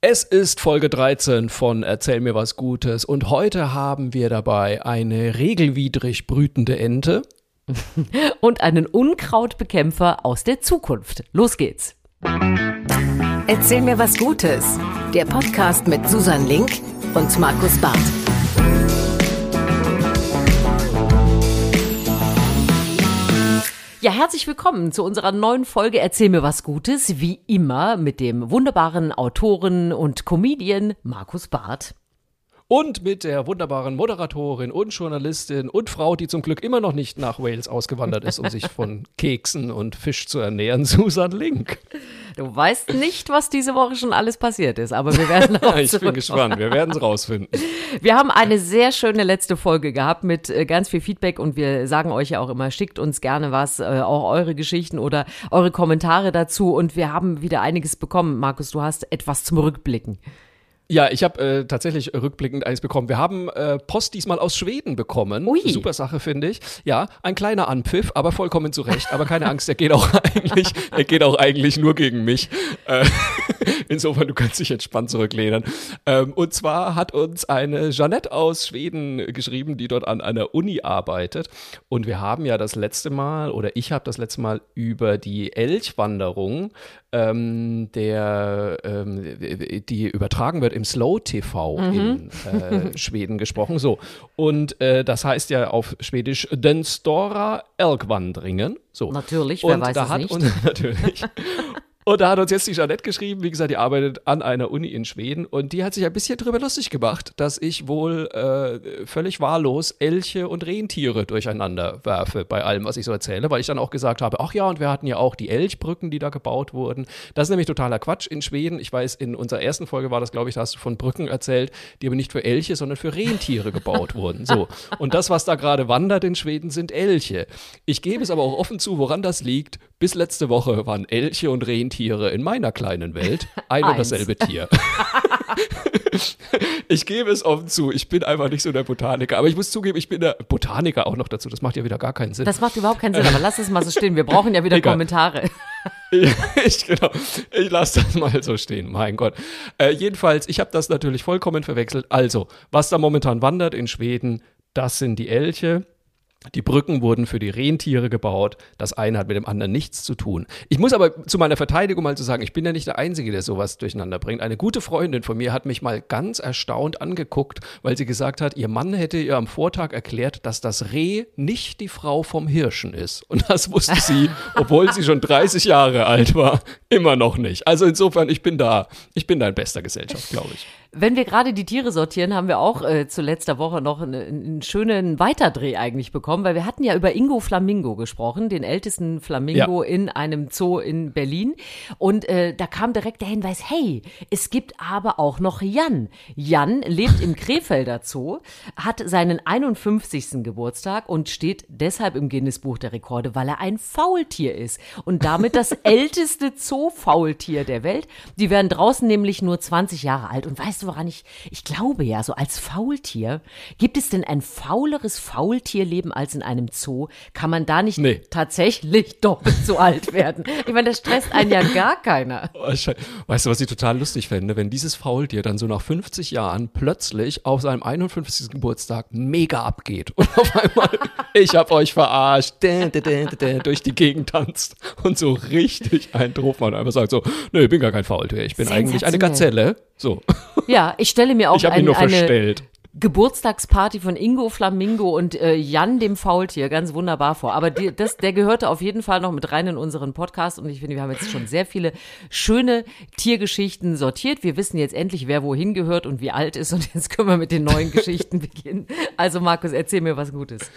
Es ist Folge 13 von Erzähl mir was Gutes und heute haben wir dabei eine regelwidrig brütende Ente. und einen Unkrautbekämpfer aus der Zukunft. Los geht's. Erzähl mir was Gutes. Der Podcast mit Susan Link und Markus Barth. Ja, herzlich willkommen zu unserer neuen Folge Erzähl mir was Gutes, wie immer mit dem wunderbaren Autoren und Comedian Markus Barth. Und mit der wunderbaren Moderatorin und Journalistin und Frau, die zum Glück immer noch nicht nach Wales ausgewandert ist, um sich von Keksen und Fisch zu ernähren, Susan Link. Du weißt nicht, was diese Woche schon alles passiert ist, aber wir werden Ich bin gespannt, wir werden es rausfinden. Wir haben eine sehr schöne letzte Folge gehabt mit äh, ganz viel Feedback und wir sagen euch ja auch immer, schickt uns gerne was, äh, auch eure Geschichten oder eure Kommentare dazu und wir haben wieder einiges bekommen. Markus, du hast etwas zum Rückblicken. Ja, ich habe äh, tatsächlich rückblickend eins bekommen. Wir haben äh, Post diesmal aus Schweden bekommen. Ui. Super Sache, finde ich. Ja, ein kleiner Anpfiff, aber vollkommen zurecht. Aber keine Angst, er geht auch eigentlich, er geht auch eigentlich nur gegen mich. Äh, insofern, du kannst dich entspannt zurücklehnen. Ähm, und zwar hat uns eine Jeanette aus Schweden geschrieben, die dort an einer Uni arbeitet. Und wir haben ja das letzte Mal, oder ich habe das letzte Mal über die Elchwanderung ähm, der, ähm, die übertragen wird im Slow TV Mhm. in äh, Schweden gesprochen. So. Und äh, das heißt ja auf Schwedisch Den Stora Elkvandringen. So. Natürlich, wer Und weiß da es hat nicht. Uns, natürlich. Und da hat uns jetzt die Jeanette geschrieben, wie gesagt, die arbeitet an einer Uni in Schweden und die hat sich ein bisschen drüber lustig gemacht, dass ich wohl äh, völlig wahllos Elche und Rentiere durcheinander werfe bei allem, was ich so erzähle, weil ich dann auch gesagt habe, ach ja, und wir hatten ja auch die Elchbrücken, die da gebaut wurden. Das ist nämlich totaler Quatsch in Schweden. Ich weiß, in unserer ersten Folge war das, glaube ich, da hast du von Brücken erzählt, die aber nicht für Elche, sondern für Rentiere gebaut wurden. So. Und das, was da gerade wandert in Schweden, sind Elche. Ich gebe es aber auch offen zu, woran das liegt. Bis letzte Woche waren Elche und Rentiere in meiner kleinen Welt ein und dasselbe Tier. ich gebe es offen zu, ich bin einfach nicht so der Botaniker. Aber ich muss zugeben, ich bin der Botaniker auch noch dazu. Das macht ja wieder gar keinen Sinn. Das macht überhaupt keinen Sinn, aber lass es mal so stehen. Wir brauchen ja wieder Egal. Kommentare. ich, genau, ich lasse das mal so stehen, mein Gott. Äh, jedenfalls, ich habe das natürlich vollkommen verwechselt. Also, was da momentan wandert in Schweden, das sind die Elche. Die Brücken wurden für die Rentiere gebaut. Das eine hat mit dem anderen nichts zu tun. Ich muss aber zu meiner Verteidigung mal zu sagen, ich bin ja nicht der Einzige, der sowas durcheinander bringt. Eine gute Freundin von mir hat mich mal ganz erstaunt angeguckt, weil sie gesagt hat, ihr Mann hätte ihr am Vortag erklärt, dass das Reh nicht die Frau vom Hirschen ist. Und das wusste sie, obwohl sie schon 30 Jahre alt war, immer noch nicht. Also insofern, ich bin da, ich bin da in bester Gesellschaft, glaube ich. Wenn wir gerade die Tiere sortieren, haben wir auch äh, zu letzter Woche noch einen, einen schönen Weiterdreh eigentlich bekommen, weil wir hatten ja über Ingo Flamingo gesprochen, den ältesten Flamingo in einem Zoo in Berlin. Und äh, da kam direkt der Hinweis, hey, es gibt aber auch noch Jan. Jan lebt im Krefelder Zoo, hat seinen 51. Geburtstag und steht deshalb im Guinness-Buch der Rekorde, weil er ein Faultier ist und damit das älteste Zoo-Faultier der Welt. Die werden draußen nämlich nur 20 Jahre alt. Und weißt du, woran ich, ich glaube ja, so als Faultier, gibt es denn ein fauleres Faultierleben als in einem Zoo? Kann man da nicht Nee. tatsächlich doppelt so alt werden? Ich meine, das stresst einen ja gar keiner. Oh, Weißt du, was ich total lustig fände, wenn dieses Faultier dann so nach 50 Jahren plötzlich auf seinem 51. Geburtstag mega abgeht und auf einmal, ich hab euch verarscht, dä, dä, dä, durch die Gegend tanzt und so richtig einen macht und einfach sagt so, nee, ich bin gar kein Faultier, ich bin eigentlich eine. Gazelle. So, Ja, ich stelle mir auch ich ein, nur eine. Geburtstagsparty von Ingo Flamingo und äh, Jan dem Faultier ganz wunderbar vor. Aber die, das, der gehörte auf jeden Fall noch mit rein in unseren Podcast und ich finde, wir haben jetzt schon sehr viele schöne Tiergeschichten sortiert. Wir wissen jetzt endlich, wer wohin gehört und wie alt ist und jetzt können wir mit den neuen Geschichten beginnen. Also Markus, erzähl mir was Gutes.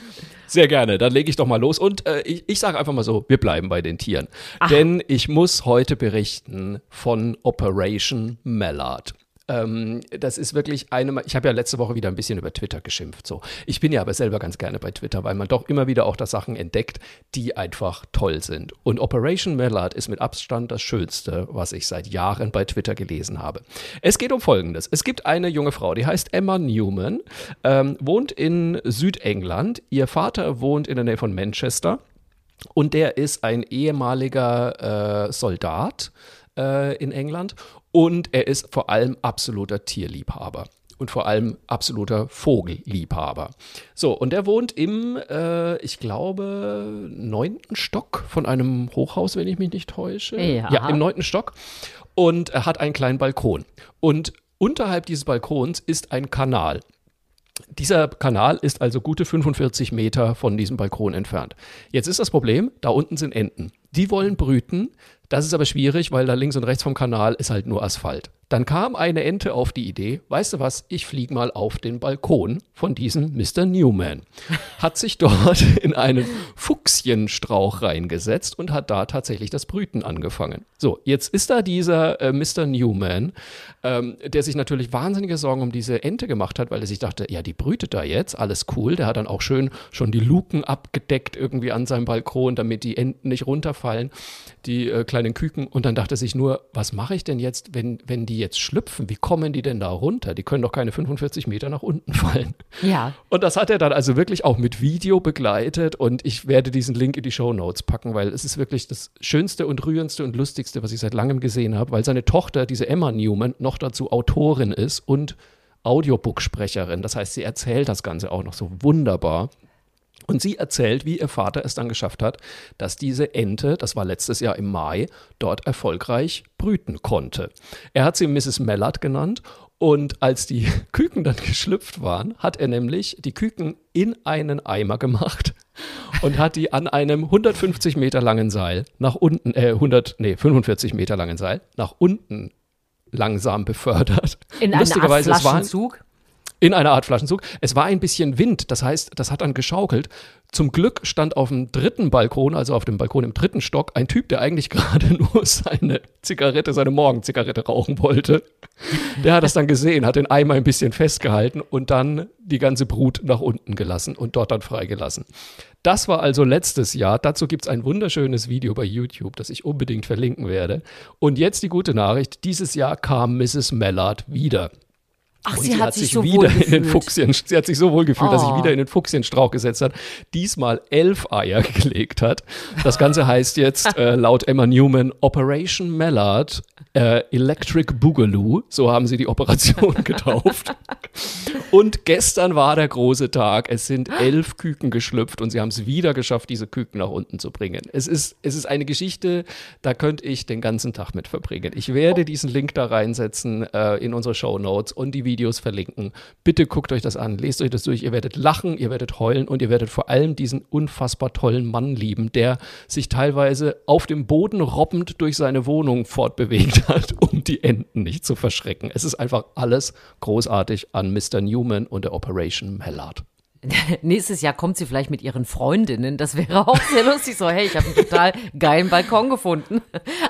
Sehr gerne, dann lege ich doch mal los. Und äh, ich, ich sage einfach mal so, wir bleiben bei den Tieren. Denn ich muss heute berichten von Operation Mallard. Ähm, das ist wirklich eine, ich habe ja letzte Woche wieder ein bisschen über Twitter geschimpft. So. Ich bin ja aber selber ganz gerne bei Twitter, weil man doch immer wieder auch da Sachen entdeckt, die einfach toll sind. Und Operation Mallard ist mit Abstand das Schönste, was ich seit Jahren bei Twitter gelesen habe. Es geht um Folgendes. Es gibt eine junge Frau, die heißt Emma Newman, ähm, wohnt in Südengland. Ihr Vater wohnt in der Nähe von Manchester. Und der ist ein ehemaliger äh, Soldat äh, in England. Und er ist vor allem absoluter Tierliebhaber und vor allem absoluter Vogelliebhaber. So, und er wohnt im, äh, ich glaube, neunten Stock von einem Hochhaus, wenn ich mich nicht täusche. Ja. ja im neunten Stock. Und er hat einen kleinen Balkon. Und unterhalb dieses Balkons ist ein Kanal. Dieser Kanal ist also gute 45 Meter von diesem Balkon entfernt. Jetzt ist das Problem, da unten sind Enten. Die wollen brüten. Das ist aber schwierig, weil da links und rechts vom Kanal ist halt nur Asphalt. Dann kam eine Ente auf die Idee, weißt du was, ich fliege mal auf den Balkon von diesem Mr. Newman. Hat sich dort in einen Fuchsienstrauch reingesetzt und hat da tatsächlich das Brüten angefangen. So, jetzt ist da dieser äh, Mr. Newman, ähm, der sich natürlich wahnsinnige Sorgen um diese Ente gemacht hat, weil er sich dachte, ja, die brütet da jetzt, alles cool. Der hat dann auch schön schon die Luken abgedeckt irgendwie an seinem Balkon, damit die Enten nicht runterfallen, die äh, kleinen Küken. Und dann dachte sich nur, was mache ich denn jetzt, wenn, wenn die jetzt schlüpfen, wie kommen die denn da runter? Die können doch keine 45 Meter nach unten fallen. Ja. Und das hat er dann also wirklich auch mit Video begleitet und ich werde diesen Link in die Show Notes packen, weil es ist wirklich das Schönste und rührendste und lustigste, was ich seit langem gesehen habe, weil seine Tochter, diese Emma Newman, noch dazu Autorin ist und Audiobook-Sprecherin. Das heißt, sie erzählt das Ganze auch noch so wunderbar. Und sie erzählt, wie ihr Vater es dann geschafft hat, dass diese Ente, das war letztes Jahr im Mai, dort erfolgreich brüten konnte. Er hat sie Mrs. Mallard genannt und als die Küken dann geschlüpft waren, hat er nämlich die Küken in einen Eimer gemacht und hat die an einem 150 Meter langen Seil nach unten, äh, 100, nee, 45 Meter langen Seil nach unten langsam befördert. In Lustigerweise, es waren- Flaschenzug. In einer Art Flaschenzug. Es war ein bisschen Wind, das heißt, das hat dann geschaukelt. Zum Glück stand auf dem dritten Balkon, also auf dem Balkon im dritten Stock, ein Typ, der eigentlich gerade nur seine Zigarette, seine Morgenzigarette rauchen wollte. Der hat das dann gesehen, hat den Eimer ein bisschen festgehalten und dann die ganze Brut nach unten gelassen und dort dann freigelassen. Das war also letztes Jahr. Dazu gibt es ein wunderschönes Video bei YouTube, das ich unbedingt verlinken werde. Und jetzt die gute Nachricht: Dieses Jahr kam Mrs. Mallard wieder. Ach, Und sie, hat sich so wieder wohl in den. Fuchsien, sie hat sich so wohl gefühlt, dass Oh. sich wieder in den Fuchsienstrauch gesetzt hat, diesmal elf Eier gelegt hat. Das Ganze heißt jetzt äh, laut Emma Newman Operation Mallard äh, Electric Boogaloo, so haben sie die Operation getauft. Und gestern war der große Tag. Es sind elf Küken geschlüpft und sie haben es wieder geschafft, diese Küken nach unten zu bringen. Es ist, es ist eine Geschichte, da könnte ich den ganzen Tag mit verbringen. Ich werde diesen Link da reinsetzen äh, in unsere Show Notes und die Videos verlinken. Bitte guckt euch das an, lest euch das durch. Ihr werdet lachen, ihr werdet heulen und ihr werdet vor allem diesen unfassbar tollen Mann lieben, der sich teilweise auf dem Boden robbend durch seine Wohnung fortbewegt hat, um die Enten nicht zu verschrecken. Es ist einfach alles großartig an Mr. Newman und der Operation Mallard. Nächstes Jahr kommt sie vielleicht mit ihren Freundinnen. Das wäre auch sehr lustig. So, hey, ich habe einen total geilen Balkon gefunden.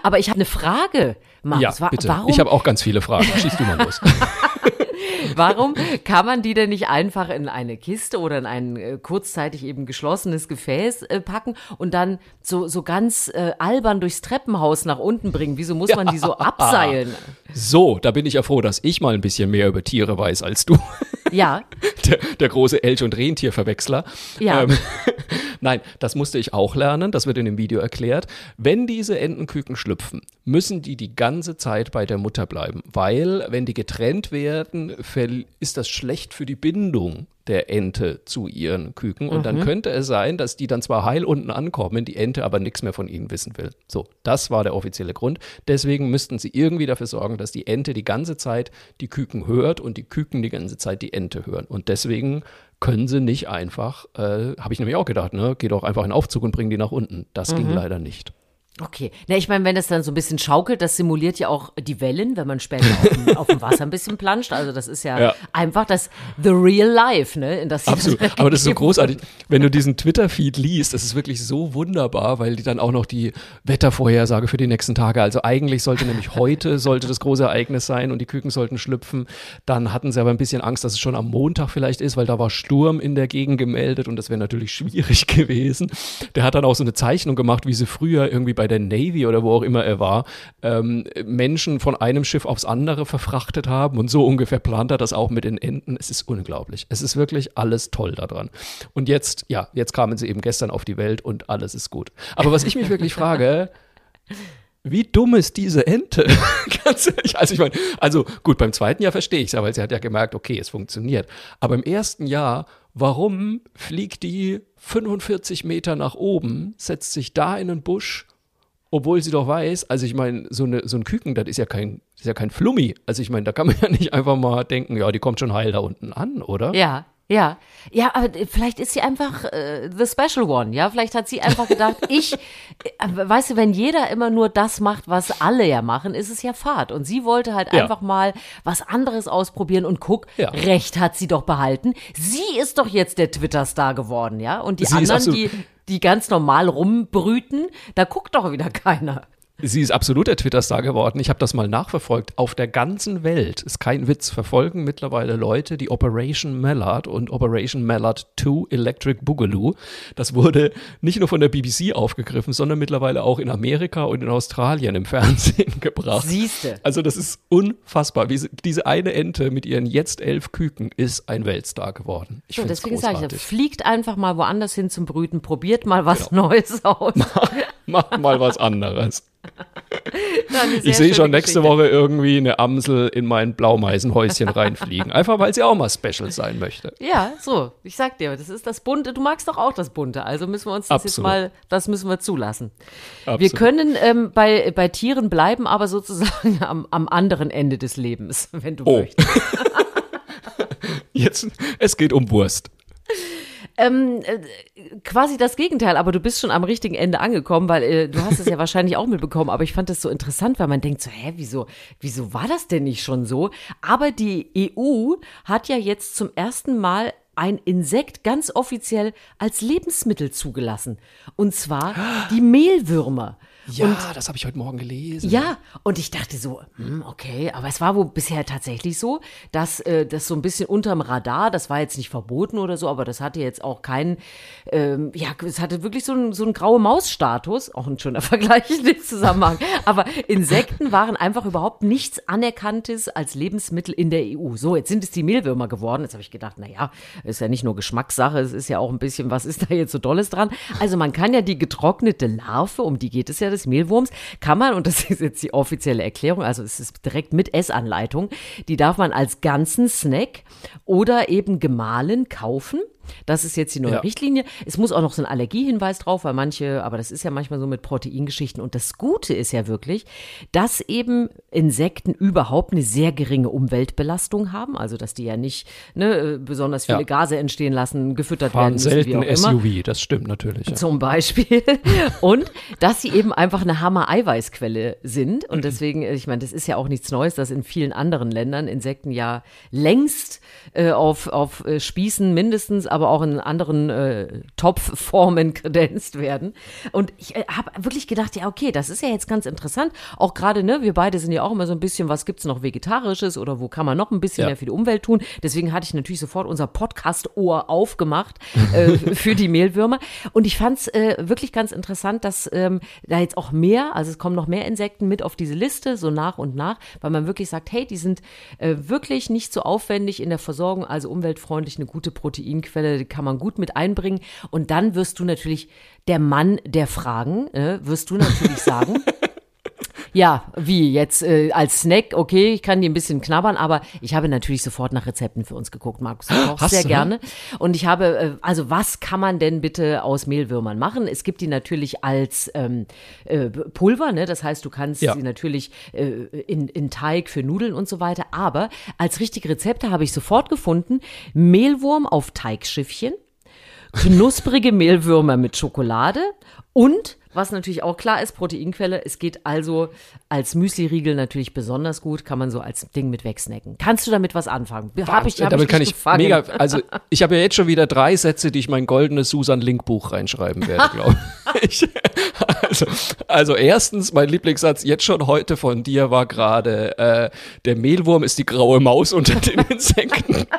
Aber ich habe eine Frage, Markus. ja, bitte. Warum, Ich habe auch ganz viele Fragen. Schieß du mal los. warum kann man die denn nicht einfach in eine Kiste oder in ein äh, kurzzeitig eben geschlossenes Gefäß äh, packen und dann so, so ganz äh, albern durchs Treppenhaus nach unten bringen? Wieso muss man die so abseilen? So, da bin ich ja froh, dass ich mal ein bisschen mehr über Tiere weiß als du. Ja, Der, der große Elch- und Rentierverwechsler. Ja. Ähm, Nein, das musste ich auch lernen, das wird in dem Video erklärt. Wenn diese Entenküken schlüpfen, müssen die die ganze Zeit bei der Mutter bleiben, weil wenn die getrennt werden, ist das schlecht für die Bindung der Ente zu ihren Küken und dann könnte es sein, dass die dann zwar heil unten ankommen, die Ente aber nichts mehr von ihnen wissen will. So, das war der offizielle Grund. Deswegen müssten sie irgendwie dafür sorgen, dass die Ente die ganze Zeit die Küken hört und die Küken die ganze Zeit die Ente hören. Und deswegen können sie nicht einfach, äh, habe ich nämlich auch gedacht, ne, geh doch einfach in den Aufzug und bring die nach unten. Das ging leider nicht. Okay. Na, ich meine, wenn das dann so ein bisschen schaukelt, das simuliert ja auch die Wellen, wenn man später auf dem, auf dem Wasser ein bisschen planscht. Also das ist ja, Ja. einfach das The Real Life, ne? In das Absolut. dann Aber das ist so großartig. Wenn du diesen Twitter-Feed liest, das ist wirklich so wunderbar, weil die dann auch noch die Wettervorhersage für die nächsten Tage, also eigentlich sollte nämlich heute sollte das große Ereignis sein und die Küken sollten schlüpfen. Dann hatten sie aber ein bisschen Angst, dass es schon am Montag vielleicht ist, weil da war Sturm in der Gegend gemeldet und das wäre natürlich schwierig gewesen. Der hat dann auch so eine Zeichnung gemacht, wie sie früher irgendwie bei der Navy oder wo auch immer er war, ähm, Menschen von einem Schiff aufs andere verfrachtet haben und so ungefähr plant er das auch mit den Enten. Es ist unglaublich. Es ist wirklich alles toll daran. Und jetzt, ja, jetzt kamen sie eben gestern auf die Welt und alles ist gut. Aber was ich mich wirklich frage, wie dumm ist diese Ente? Ganz ehrlich, also ich meine, also gut, beim zweiten Jahr verstehe ich es weil sie hat ja gemerkt, okay, es funktioniert. Aber im ersten Jahr, warum fliegt die 45 Meter nach oben, setzt sich da in einen Busch, obwohl sie doch weiß, also ich meine, so, eine, so ein Küken, das ist ja kein, ist ja kein Flummi. Also ich meine, da kann man ja nicht einfach mal denken, ja, die kommt schon heil da unten an, oder? Ja, ja, ja, aber vielleicht ist sie einfach äh, the special one, ja. Vielleicht hat sie einfach gedacht, ich, äh, weißt du, wenn jeder immer nur das macht, was alle ja machen, ist es ja Fahrt. Und sie wollte halt Ja. einfach mal was anderes ausprobieren und guck, Ja. Recht hat sie doch behalten. Sie ist doch jetzt der Twitter-Star geworden, ja. Und die Sie anderen, die, die ganz normal rumbrüten, da guckt doch wieder keiner. Sie ist absolut der Twitter-Star geworden. Ich habe das mal nachverfolgt. Auf der ganzen Welt, ist kein Witz, verfolgen mittlerweile Leute die Operation Mallard und Operation Mallard 2 Electric Boogaloo. Das wurde nicht nur von der BBC aufgegriffen, sondern mittlerweile auch in Amerika und in Australien im Fernsehen gebracht. Siehste. Also das ist unfassbar. Diese eine Ente mit ihren jetzt elf Küken ist ein Weltstar geworden. Ich So, deswegen sage ich, großartig. fliegt einfach mal woanders hin zum Brüten, probiert mal was Genau. Neues aus. Mach mal was anderes. Ich sehe schon nächste Geschichte. Woche irgendwie eine Amsel in mein Blaumeisenhäuschen reinfliegen. Einfach weil sie auch mal special sein möchte. Ja, so. Ich sag dir, das ist das Bunte. Du magst doch auch das Bunte. Also müssen wir uns das jetzt Absolut. mal, das müssen wir zulassen. Wir Absolut. können ähm, bei, bei Tieren bleiben, aber sozusagen am, am anderen Ende des Lebens, wenn du Oh. möchtest. Jetzt, es geht um Wurst. Ähm, äh, quasi das Gegenteil, aber du bist schon am richtigen Ende angekommen, weil äh, du hast es ja wahrscheinlich auch mitbekommen, aber ich fand das so interessant, weil man denkt so, hä, wieso, wieso war das denn nicht schon so? Aber die EU hat ja jetzt zum ersten Mal ein Insekt ganz offiziell als Lebensmittel zugelassen. Und zwar die Mehlwürmer. Ja, das habe ich heute Morgen gelesen. Ja, und ich dachte so, hm, okay, aber es war wohl bisher tatsächlich so, dass äh, das so ein bisschen unterm Radar, das war jetzt nicht verboten oder so, aber das hatte jetzt auch keinen, ähm, ja, es hatte wirklich so einen so einen graue Maus-Status, auch ein schöner Vergleich in dem Zusammenhang. Aber Insekten waren einfach überhaupt nichts Anerkanntes als Lebensmittel in der EU. So, jetzt sind es die Mehlwürmer geworden. Jetzt habe ich gedacht, naja, ist ja nicht nur Geschmackssache, es ist ja auch ein bisschen, was ist da jetzt so Dolles dran? Also man kann ja die getrocknete Larve, um die geht es ja des Mehlwurms, kann man, und das ist jetzt die offizielle Erklärung, also es ist direkt mit Essanleitung, die darf man als ganzen Snack oder eben gemahlen kaufen. Das ist jetzt die neue Ja. Richtlinie. Es muss auch noch so ein Allergiehinweis drauf, weil manche, aber das ist ja manchmal so mit Proteingeschichten. Und das Gute ist ja wirklich, dass eben Insekten überhaupt eine sehr geringe Umweltbelastung haben. Also, dass die ja nicht ne, besonders viele Ja. Gase entstehen lassen, gefüttert Fahren werden müssen, wie selten auch immer. SUV, das stimmt natürlich. Ja. Zum Beispiel. Und dass sie eben einfach eine Hammer-Eiweißquelle sind. Und deswegen, ich meine, das ist ja auch nichts Neues, dass in vielen anderen Ländern Insekten ja längst äh, auf, auf äh, Spießen mindestens, aber auch in anderen äh, Topfformen kredenzt werden. Und ich äh, habe wirklich gedacht, ja, okay, das ist ja jetzt ganz interessant. Auch gerade, ne, wir beide sind ja auch immer so ein bisschen, was gibt's noch Vegetarisches oder wo kann man noch ein bisschen Ja. mehr für die Umwelt tun. Deswegen hatte ich natürlich sofort unser Podcast-Ohr aufgemacht äh, für die Mehlwürmer. Und ich fand es äh, wirklich ganz interessant, dass ähm, da jetzt auch mehr, also es kommen noch mehr Insekten mit auf diese Liste, so nach und nach, weil man wirklich sagt, hey, die sind äh, wirklich nicht so aufwendig in der Versorgung, also umweltfreundlich, eine gute Proteinquelle, die kann man gut mit einbringen. Und dann wirst du natürlich der Mann der Fragen, äh, wirst du natürlich sagen, ja, wie jetzt äh, als Snack, okay, ich kann die ein bisschen knabbern, aber ich habe natürlich sofort nach Rezepten für uns geguckt, Markus. Ich koche Hast sehr du? gerne. Und ich habe, äh, also was kann man denn bitte aus Mehlwürmern machen? Es gibt die natürlich als ähm, äh, Pulver, ne? Das heißt, du kannst Ja. sie natürlich äh, in, in Teig für Nudeln und so weiter. Aber als richtige Rezepte habe ich sofort gefunden, Mehlwurm auf Teigschiffchen knusprige Mehlwürmer mit Schokolade und was natürlich auch klar ist, Proteinquelle. Es geht also als Müsli-Riegel natürlich besonders gut, kann man so als Ding mit wegsnacken. Kannst du damit was anfangen? Hab ich, hab Damit ich kann ich gefangen? mega, also ich habe ja jetzt schon wieder drei Sätze, die ich mein goldenes Susan Link Buch reinschreiben werde, glaube ich. Also, also erstens, mein Lieblingssatz jetzt schon heute von dir war gerade, äh, der Mehlwurm ist die graue Maus unter den Insekten.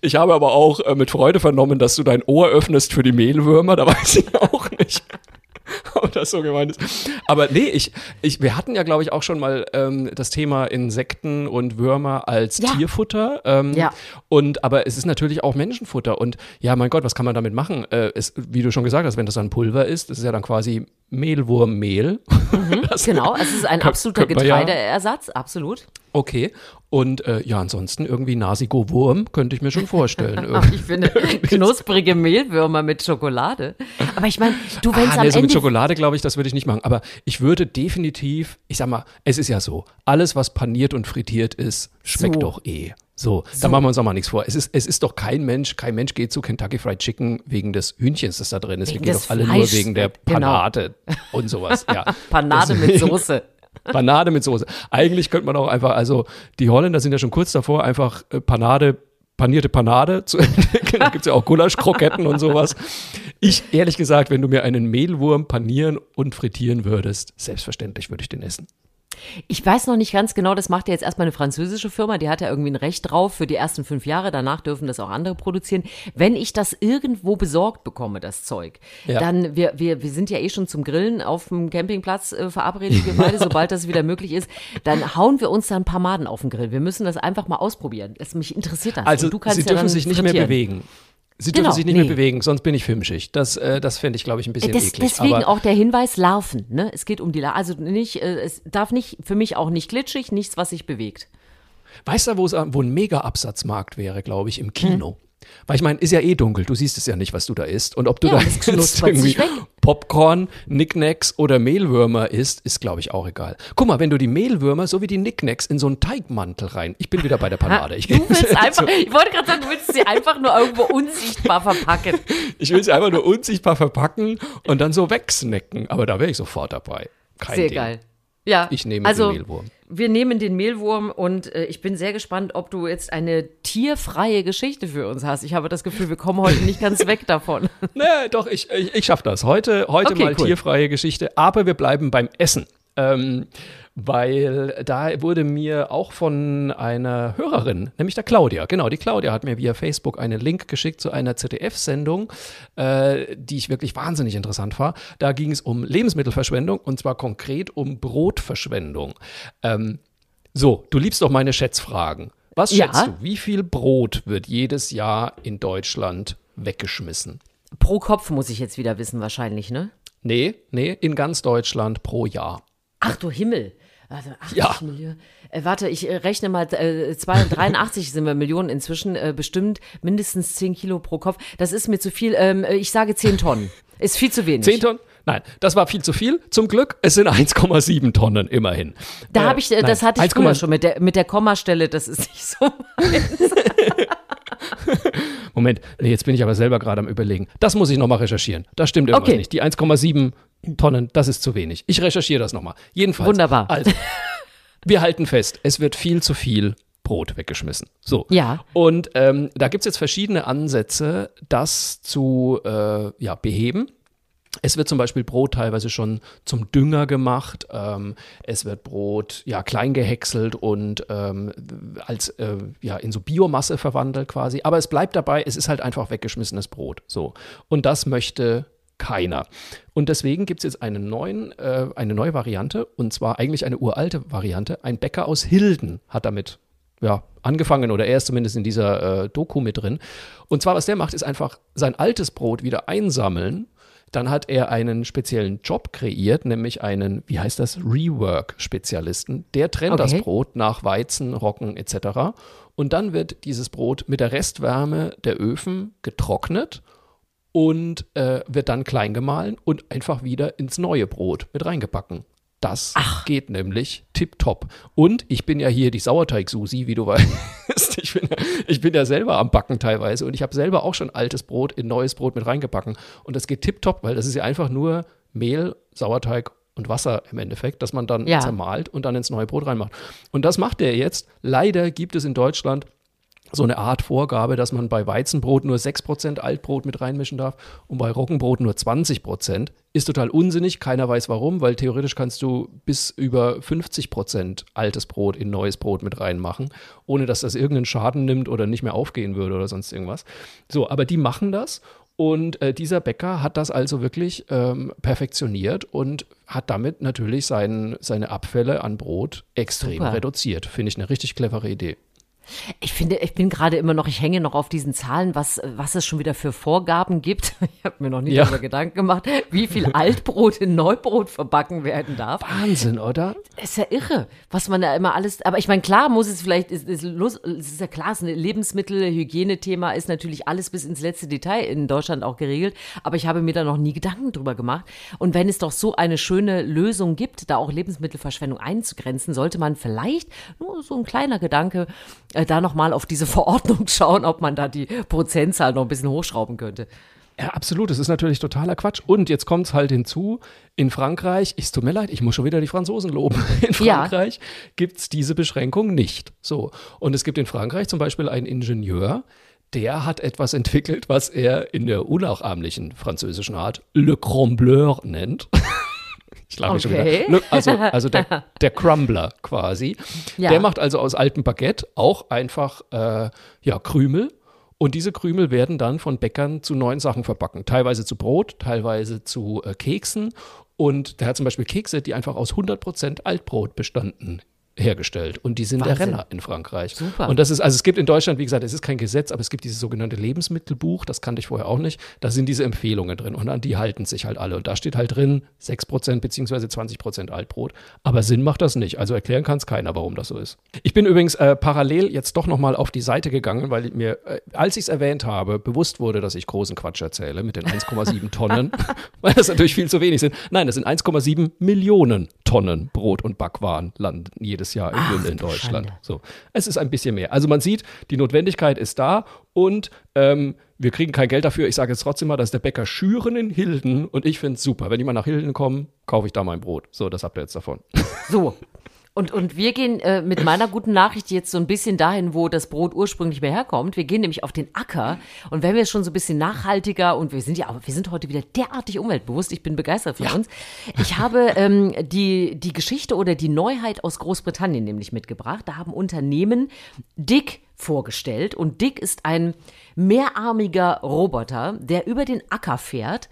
Ich habe aber auch äh, mit Freude vernommen, dass du dein Ohr öffnest für die Mehlwürmer, da weiß ich auch nicht. Ob das so gemeint ist. Aber nee, ich, ich, wir hatten ja, glaube ich, auch schon mal ähm, das Thema Insekten und Würmer als Ja. Tierfutter. Ähm, Ja. Und aber es ist natürlich auch Menschenfutter. Und ja, mein Gott, was kann man damit machen? Äh, es, wie du schon gesagt hast, wenn das dann Pulver ist, das ist ja dann quasi Mehlwurmmehl. Genau, also es ist ein absoluter man ja- Getreideersatz, absolut. Okay. Und äh, ja, ansonsten irgendwie Nasigo-Wurm könnte ich mir schon vorstellen. Ach, ich finde knusprige Mehlwürmer mit Schokolade. Aber ich meine, du, wenn es ah, am nee, so Ende mit Schokolade, glaube ich, das würde ich nicht machen. Aber ich würde definitiv, ich sag mal, es ist ja so, alles, was paniert und frittiert ist, schmeckt So. doch eh. So, da machen wir uns auch mal nichts vor. Es ist, es ist doch kein Mensch, kein Mensch geht zu Kentucky Fried Chicken wegen des Hühnchens, das da drin ist. Wir gehen doch alle nur Fleischs, wegen der genau. Panade und sowas. Ja. Panade Das- mit Soße. Panade mit Soße. Eigentlich könnte man auch einfach, also die Holländer sind ja schon kurz davor, einfach äh, Panade, panierte Panade zu entwickeln. Da gibt es ja auch Gulaschkroketten und sowas. Ich, ehrlich gesagt, wenn du mir einen Mehlwurm panieren und frittieren würdest, selbstverständlich würde ich den essen. Ich weiß noch nicht ganz genau, das macht ja jetzt erstmal eine französische Firma, die hat ja irgendwie ein Recht drauf für die ersten fünf Jahre, danach dürfen das auch andere produzieren. Wenn ich das irgendwo besorgt bekomme, das Zeug, Ja. dann, wir, wir, wir sind ja eh schon zum Grillen auf dem Campingplatz äh, verabredet, wir beide, sobald das wieder möglich ist, dann hauen wir uns da ein paar Maden auf den Grill. Wir müssen das einfach mal ausprobieren. Das, mich interessiert das. Also Und du kannst sie ja dürfen sich nicht mehr frittieren. bewegen. Sie Genau, dürfen sich nicht nee. mehr bewegen, sonst bin ich filmschicht. Das, äh, das fände ich, glaube ich, ein bisschen Das, eklig. deswegen auch der Hinweis Larven. Ne? Es geht um die Larven. Also nicht, äh, es darf nicht, für mich auch nicht glitschig, nichts, was sich bewegt. weißt du, wo wo ein Mega-Absatzmarkt wäre, glaube ich, im Kino? Weil ich meine, ist ja eh dunkel, du siehst es ja nicht, was du da isst. Und ob du Ja, da jetzt irgendwie. Popcorn, Knickknacks oder Mehlwürmer isst, ist, glaube ich, auch egal. Guck mal, wenn du die Mehlwürmer sowie die Knickknacks in so einen Teigmantel rein. Ich bin wieder bei der Panade. Ich, einfach, ich wollte gerade sagen, du willst sie einfach nur irgendwo unsichtbar verpacken. ich will sie einfach nur unsichtbar verpacken und dann so wegsnacken. Aber da wäre ich sofort dabei. Kein Sehr Ding. geil. Ja, Ich nehme also, den Mehlwurm. Wir nehmen den Mehlwurm und äh, ich bin sehr gespannt, ob du jetzt eine tierfreie Geschichte für uns hast. Ich habe das Gefühl, wir kommen heute nicht ganz weg davon. Nee, doch, ich, ich, ich schaffe das. Heute, heute Okay, mal cool. tierfreie Geschichte, aber wir bleiben beim Essen. Ähm, weil da wurde mir auch von einer Hörerin, nämlich der Claudia, genau, die Claudia hat mir via Facebook einen Link geschickt zu einer ZDF-Sendung, äh, die ich wirklich wahnsinnig interessant war. Da ging es um Lebensmittelverschwendung und zwar konkret um Brotverschwendung. Ähm, so, du liebst doch meine Schätzfragen. Was Ja. schätzt du, wie viel Brot wird jedes Jahr in Deutschland weggeschmissen? Pro Kopf muss ich jetzt wieder wissen, wahrscheinlich, ne? Nee, nee, in ganz Deutschland pro Jahr. Ach du Himmel. Warte, 80 Ja. Millionen. Äh, warte, ich äh, rechne mal, äh, 283 sind wir Millionen inzwischen, äh, bestimmt mindestens 10 Kilo pro Kopf. Das ist mir zu viel. Ähm, äh, ich sage 10 Tonnen. Ist viel zu wenig. 10 Tonnen? Nein, das war viel zu viel. Zum Glück, es sind 1,7 Tonnen immerhin. Da Äh, habe ich, äh, das nein, hatte ich 1,7 früher schon mit der, mit der Kommastelle, das ist nicht so. Moment, nee, jetzt bin ich aber selber gerade am überlegen. Das muss ich nochmal recherchieren. Da stimmt irgendwas Okay. nicht. Die 1,7 Tonnen, das ist zu wenig. Ich recherchiere das nochmal. Jedenfalls. Wunderbar. Also, wir halten fest, es wird viel zu viel Brot weggeschmissen. So. Ja. Und ähm, da gibt es jetzt verschiedene Ansätze, das zu äh, ja, beheben. Es wird zum Beispiel Brot teilweise schon zum Dünger gemacht. Ähm, es wird Brot ja klein gehäckselt und ähm, als äh, ja in so Biomasse verwandelt quasi. Aber es bleibt dabei, es ist halt einfach weggeschmissenes Brot. So und das möchte keiner. Und deswegen gibt es jetzt einen neuen, äh, eine neue Variante und zwar eigentlich eine uralte Variante. Ein Bäcker aus Hilden hat damit ja, angefangen oder er ist zumindest in dieser äh, Doku mit drin. Und zwar, was der macht, ist einfach sein altes Brot wieder einsammeln. Dann hat er einen speziellen Job kreiert, nämlich einen, wie heißt das, Rework-Spezialisten. Der trennt das Okay. Brot nach Weizen, Roggen etc. Und dann wird dieses Brot mit der Restwärme der Öfen getrocknet und äh, wird dann klein gemahlen und einfach wieder ins neue Brot mit reingebacken. Das geht nämlich tipptopp. Und ich bin ja hier die Sauerteig-Susi, wie du weißt. Ich bin, ja- ich bin ja selber am Backen teilweise und ich habe selber auch schon altes Brot in neues Brot mit reingebacken. Und das geht tipptopp, weil das ist ja einfach nur Mehl, Sauerteig und Wasser im Endeffekt, dass man dann Ja. zermahlt und dann ins neue Brot reinmacht. Und das macht er jetzt. Leider gibt es in Deutschland so eine Art Vorgabe, dass man bei Weizenbrot nur 6% Altbrot mit reinmischen darf und bei Roggenbrot nur 20%. Ist total unsinnig, keiner weiß warum, weil theoretisch kannst du bis über 50% altes Brot in neues Brot mit reinmachen, ohne dass das irgendeinen Schaden nimmt oder nicht mehr aufgehen würde oder sonst irgendwas. So, aber die machen das und äh, dieser Bäcker hat das also wirklich ähm, perfektioniert und hat damit natürlich sein, seine Abfälle an Brot extrem Super. reduziert. Finde ich eine richtig clevere Idee. Ich finde, ich bin gerade immer noch, ich hänge noch auf diesen Zahlen, was, was es schon wieder für Vorgaben gibt. Ich habe mir noch nie Ja. darüber Gedanken gemacht, wie viel Altbrot in Neubrot verbacken werden darf. Wahnsinn, oder? Ist ja irre, was man da immer alles. Aber ich meine, klar muss es vielleicht, ist, ist, los- es ist ja klar, es ist ein Lebensmittel, Hygienethema ist natürlich alles bis ins letzte Detail in Deutschland auch geregelt. Aber ich habe mir da noch nie Gedanken drüber gemacht. Und wenn es doch so eine schöne Lösung gibt, da auch Lebensmittelverschwendung einzugrenzen, sollte man vielleicht nur so ein kleiner Gedanke äh, da nochmal auf diese Verordnung schauen, ob man da die Prozentzahl noch ein bisschen hochschrauben könnte. Ja, absolut. Das ist natürlich totaler Quatsch. Und jetzt kommt es halt hinzu, in Frankreich, es tut mir leid, ich muss schon wieder die Franzosen loben. In Ja. Frankreich gibt es diese Beschränkung nicht. So. Und es gibt in Frankreich zum Beispiel einen Ingenieur, der hat etwas entwickelt, was er in der unnachahmlichen französischen Art Le Crombleur nennt. Ich lache mich schon Okay. wieder. Also, also der, der Crumbler quasi. Ja. Der macht also aus altem Baguette auch einfach äh, ja, Krümel. Und diese Krümel werden dann von Bäckern zu neuen Sachen verbacken. Teilweise zu Brot, teilweise zu äh, Keksen. Und der hat zum Beispiel Kekse, die einfach aus 100% Altbrot bestanden hergestellt und die sind der Wahnsinn. Renner in Frankreich. Super. Und das ist, also es gibt in Deutschland, wie gesagt, es ist kein Gesetz, aber es gibt dieses sogenannte Lebensmittelbuch, das kannte ich vorher auch nicht. Da sind diese Empfehlungen drin und an die halten sich halt alle. Und da steht halt drin 6% beziehungsweise 20% Altbrot. Aber Sinn macht das nicht. Also erklären kann es keiner, warum das so ist. Ich bin übrigens äh, parallel jetzt doch nochmal auf die Seite gegangen, weil mir, äh, als ich es erwähnt habe, bewusst wurde, dass ich großen Quatsch erzähle mit den 1,7 Tonnen, weil das natürlich viel zu wenig sind. Nein, das sind 1,7 Millionen Tonnen Brot und Backwaren landen jedes Jahr im Müll in Deutschland. Schande. So, es ist ein bisschen mehr. Also man sieht, die Notwendigkeit ist da und ähm, wir kriegen kein Geld dafür. Ich sage jetzt trotzdem mal, dass der Bäcker Schüren in Hilden und ich finde es super. Wenn die mal nach Hilden kommen, kaufe ich da mein Brot. So, das habt ihr jetzt davon. So. Und, und wir gehen äh, mit meiner guten Nachricht jetzt so ein bisschen dahin, wo das Brot ursprünglich mehr herkommt. Wir gehen nämlich auf den Acker. Und wenn wir schon so ein bisschen nachhaltiger und wir sind ja, aber wir sind heute wieder derartig umweltbewusst. Ich bin begeistert von uns. Ich habe ähm, die, die Geschichte oder die Neuheit aus Großbritannien nämlich mitgebracht. Da haben Unternehmen Dick vorgestellt. Und Dick ist ein mehrarmiger Roboter, der über den Acker fährt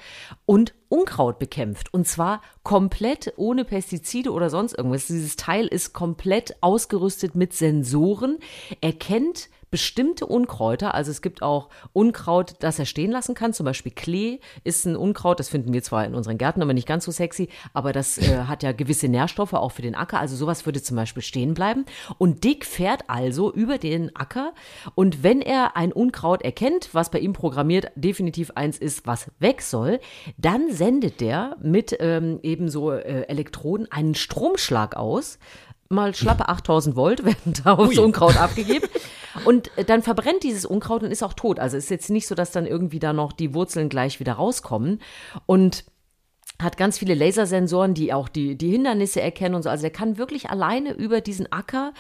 und Unkraut bekämpft. Und zwar komplett ohne Pestizide oder sonst irgendwas. Dieses Teil ist komplett ausgerüstet mit Sensoren, erkennt bestimmte Unkräuter, also es gibt auch Unkraut, das er stehen lassen kann, zum Beispiel Klee ist ein Unkraut, das finden wir zwar in unseren Gärten, aber nicht ganz so sexy, aber das äh, hat ja gewisse Nährstoffe auch für den Acker, also sowas würde zum Beispiel stehen bleiben. Und Dick fährt also über den Acker. Und wenn er ein Unkraut erkennt, was bei ihm programmiert definitiv eins ist, was weg soll, dann sendet der mit ähm, eben so äh, Elektroden einen Stromschlag aus, mal schlappe 8000 Volt werden da aufs Unkraut abgegeben. Und äh, dann verbrennt dieses Unkraut und ist auch tot. Also ist jetzt nicht so, dass dann irgendwie da noch die Wurzeln gleich wieder rauskommen. Und hat ganz viele Lasersensoren, die auch die, die Hindernisse erkennen und so. Also er kann wirklich alleine über diesen Acker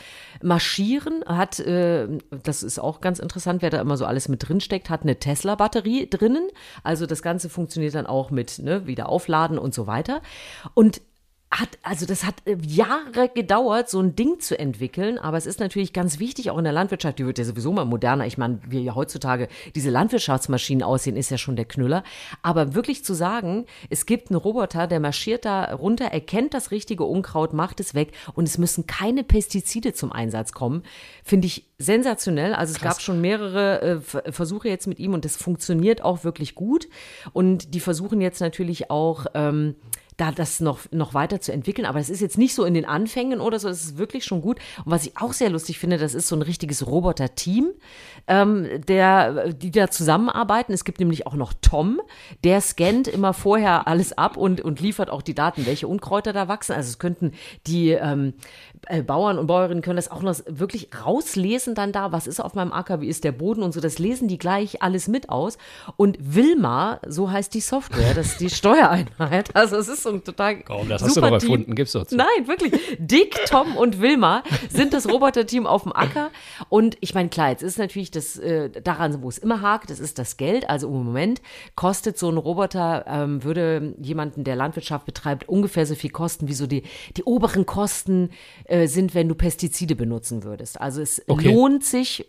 marschieren, hat, äh, das ist auch ganz interessant, wer da immer so alles mit drin steckt, hat eine Tesla-Batterie drinnen. Also das Ganze funktioniert dann auch mit ne, wieder aufladen und so weiter. Und hat, also das hat äh, Jahre gedauert, so ein Ding zu entwickeln, aber es ist natürlich ganz wichtig, auch in der Landwirtschaft, die wird ja sowieso mal moderner. Ich meine, wie ja heutzutage diese Landwirtschaftsmaschinen aussehen, ist ja schon der Knüller. Aber wirklich zu sagen, es gibt einen Roboter, der marschiert da runter, erkennt das richtige Unkraut, macht es weg und es müssen keine Pestizide zum Einsatz kommen, finde ich sensationell. Also es gab schon mehrere äh, Ver- Versuche jetzt mit ihm und das funktioniert auch wirklich gut. Und die versuchen jetzt natürlich auch, ähm, da das noch, noch weiter zu entwickeln. Aber es ist jetzt nicht so in den Anfängen oder so, es ist wirklich schon gut. Und was ich auch sehr lustig finde, das ist so ein richtiges Roboter-Team, ähm, der, die da zusammenarbeiten. Es gibt nämlich auch noch Tom, der scannt immer vorher alles ab und, und liefert auch die Daten, welche Unkräuter da wachsen. Also es könnten die ähm, äh, Bauern und Bäuerinnen können das auch noch wirklich rauslesen dann da, was ist auf meinem Acker, wie ist der Boden und so. Das lesen die gleich alles mit aus. Und Wilma, so heißt die Software, das ist die Steuereinheit. Also es ist so ein total Komm, das hast du Team. erfunden, gib's doch zu. Nein, wirklich. Dick, Tom und Wilma sind das Roboterteam auf dem Acker. Und ich meine, klar, jetzt ist natürlich das äh, daran, wo es immer hakt, das ist das Geld. Also im Moment kostet so ein Roboter, ähm, würde jemanden, der Landwirtschaft betreibt, ungefähr so viel kosten, wie so die, die oberen Kosten äh, sind, wenn du Pestizide benutzen würdest. Also es Okay. lohnt sich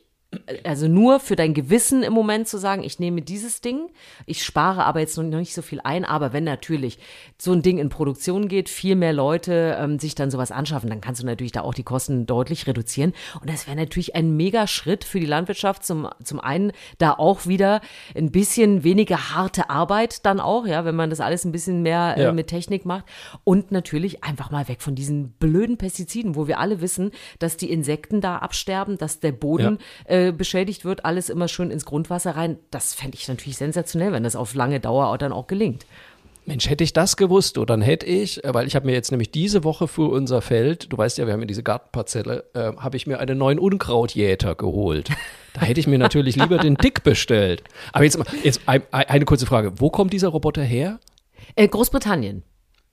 also nur für dein Gewissen im Moment zu sagen, ich nehme dieses Ding, ich spare aber jetzt noch nicht so viel ein, aber wenn natürlich so ein Ding in Produktion geht, viel mehr Leute ähm, sich dann sowas anschaffen, dann kannst du natürlich da auch die Kosten deutlich reduzieren. Und das wäre natürlich ein mega Schritt für die Landwirtschaft. Zum, zum einen da auch wieder ein bisschen weniger harte Arbeit dann auch, ja, wenn man das alles ein bisschen mehr äh, Ja. mit Technik macht. Und natürlich einfach mal weg von diesen blöden Pestiziden, wo wir alle wissen, dass die Insekten da absterben, dass der Boden äh, beschädigt wird, alles immer schön ins Grundwasser rein. Das fände ich natürlich sensationell, wenn das auf lange Dauer auch dann auch gelingt. Mensch, hätte ich das gewusst, oder dann hätte ich, äh, weil ich habe mir jetzt nämlich diese Woche für unser Feld, du weißt ja, wir haben ja diese Gartenparzelle, äh, habe ich mir einen neuen Unkrautjäter geholt. Da hätte ich mir natürlich lieber den Dick bestellt. Aber jetzt, jetzt ein, ein, eine kurze Frage. Wo kommt dieser Roboter her? Äh, Großbritannien.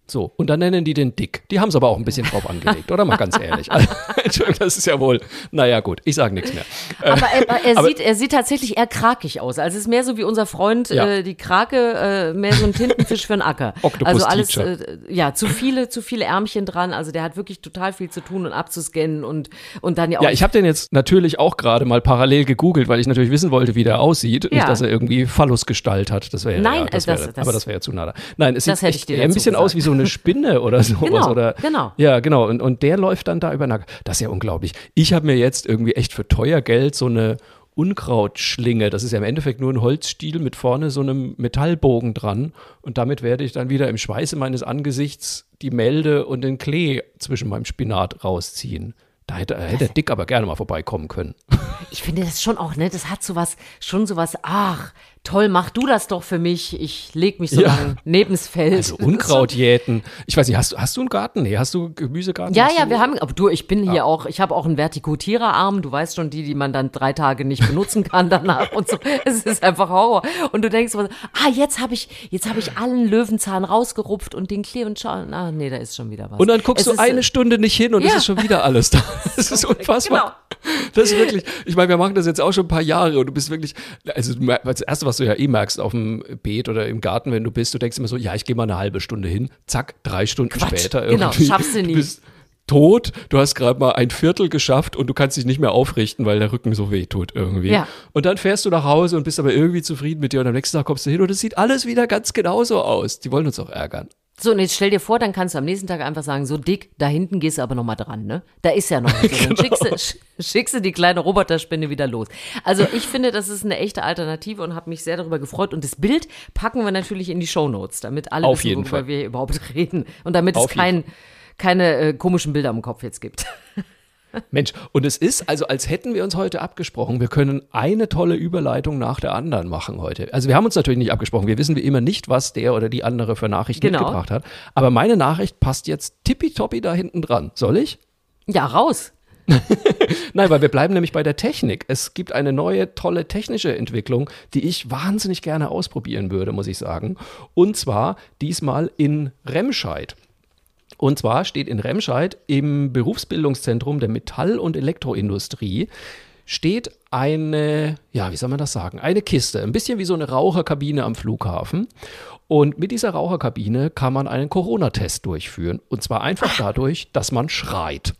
So, und dann nennen die den Dick. Die haben es aber auch ein bisschen drauf angelegt, oder? Mal ganz ehrlich. Also, Entschuldigung, das ist ja wohl, naja gut, ich sage nichts mehr. Aber er, er, aber- sieht, er sieht tatsächlich eher krakig aus. Also es ist mehr so wie unser Freund, Ja. äh, die Krake, äh, mehr so ein Tintenfisch für einen Acker. Octopus also alles, äh, ja, zu viele, zu viele Ärmchen dran. Also der hat wirklich total viel zu tun und abzuscannen und, und dann ja auch Ja, ich habe den jetzt natürlich auch gerade mal parallel gegoogelt, weil ich natürlich wissen wollte, wie der aussieht. Nicht, Ja. dass er irgendwie Phallusgestalt hat. Das wäre Nein, ja, das äh, das- wäre, das- aber das wäre ja zu nah. Nein, es Das sieht echt ein bisschen aus wie so eine Spinne oder sowas. Genau, oder, genau. Ja, genau. Und, und der läuft dann da über Nacken. Das ist ja unglaublich. Ich habe mir jetzt irgendwie echt für teuer Geld so eine Unkrautschlinge, das ist ja im Endeffekt nur ein Holzstiel mit vorne so einem Metallbogen dran. Und damit werde ich dann wieder im Schweiße meines Angesichts die Melde und den Klee zwischen meinem Spinat rausziehen. Da hätte, hätte Dick aber gerne mal vorbeikommen können. Ich finde das schon auch, ne, das hat sowas, schon sowas, ach, toll, mach du das doch für mich. Ich leg mich so Ja. lang neben's Feld. Also Unkraut jäten. Ich weiß nicht, hast, du- hast du einen Garten? Nee, hast du Gemüsegarten? Ja, Hast ja, du- wir haben, aber du, ich bin hier auch, ich habe auch einen Vertikutiererarm, du weißt schon, die, die man dann drei Tage nicht benutzen kann danach und so. Es ist einfach Horror. Und du denkst, so, ah, jetzt habe ich, jetzt habe ich allen Löwenzahn rausgerupft und den Klee und schau, ah, nee, da ist schon wieder was. Und dann guckst Es du ist, äh, eine Stunde nicht hin und Ja. es ist schon wieder alles da. Das ist unfassbar. Das ist wirklich, ich meine, wir machen das jetzt auch schon ein paar Jahre und du bist wirklich, also das Erste, was du ja eh merkst auf dem Beet oder im Garten, wenn du bist, du denkst immer so, ja, ich gehe mal eine halbe Stunde hin, zack, drei Stunden Quatsch, später genau, irgendwie. schaffst du nie. bist tot, du hast gerade mal ein Viertel geschafft und du kannst dich nicht mehr aufrichten, weil der Rücken so weh tut irgendwie. Ja. Und dann fährst du nach Hause und bist aber irgendwie zufrieden mit dir und am nächsten Tag kommst du hin und es sieht alles wieder ganz genauso aus. Die wollen uns auch ärgern. So, und jetzt stell dir vor, dann kannst du am nächsten Tag einfach sagen, so dick, da hinten gehst du aber nochmal dran, ne? Da ist ja noch nicht so. Dann Genau. schickst, du, schickst du die kleine Roboterspinne wieder los. Also ich finde, das ist eine echte Alternative und habe mich sehr darüber gefreut. Und das Bild packen wir natürlich in die Shownotes, damit alle Auf wissen, jeden worüber Fall. wir hier überhaupt reden. Und damit Auf es kein, keine äh, komischen Bilder im Kopf jetzt gibt. Mensch, und es ist also, als hätten wir uns heute abgesprochen. Wir können eine tolle Überleitung nach der anderen machen heute. Also wir haben uns natürlich nicht abgesprochen. Wir wissen wie immer nicht, was der oder die andere für Nachrichten Genau. mitgebracht hat. Aber meine Nachricht passt jetzt tippitoppi da hinten dran. Soll ich? Ja, raus. Nein, weil wir bleiben nämlich bei der Technik. Es gibt eine neue, tolle technische Entwicklung, die ich wahnsinnig gerne ausprobieren würde, muss ich sagen. Und zwar diesmal in Remscheid. Und zwar steht in Remscheid im Berufsbildungszentrum der Metall- und Elektroindustrie steht eine, ja, wie soll man das sagen, eine Kiste, ein bisschen wie so eine Raucherkabine am Flughafen. Und mit dieser Raucherkabine kann man einen Corona-Test durchführen. Und zwar einfach dadurch, dass man schreit.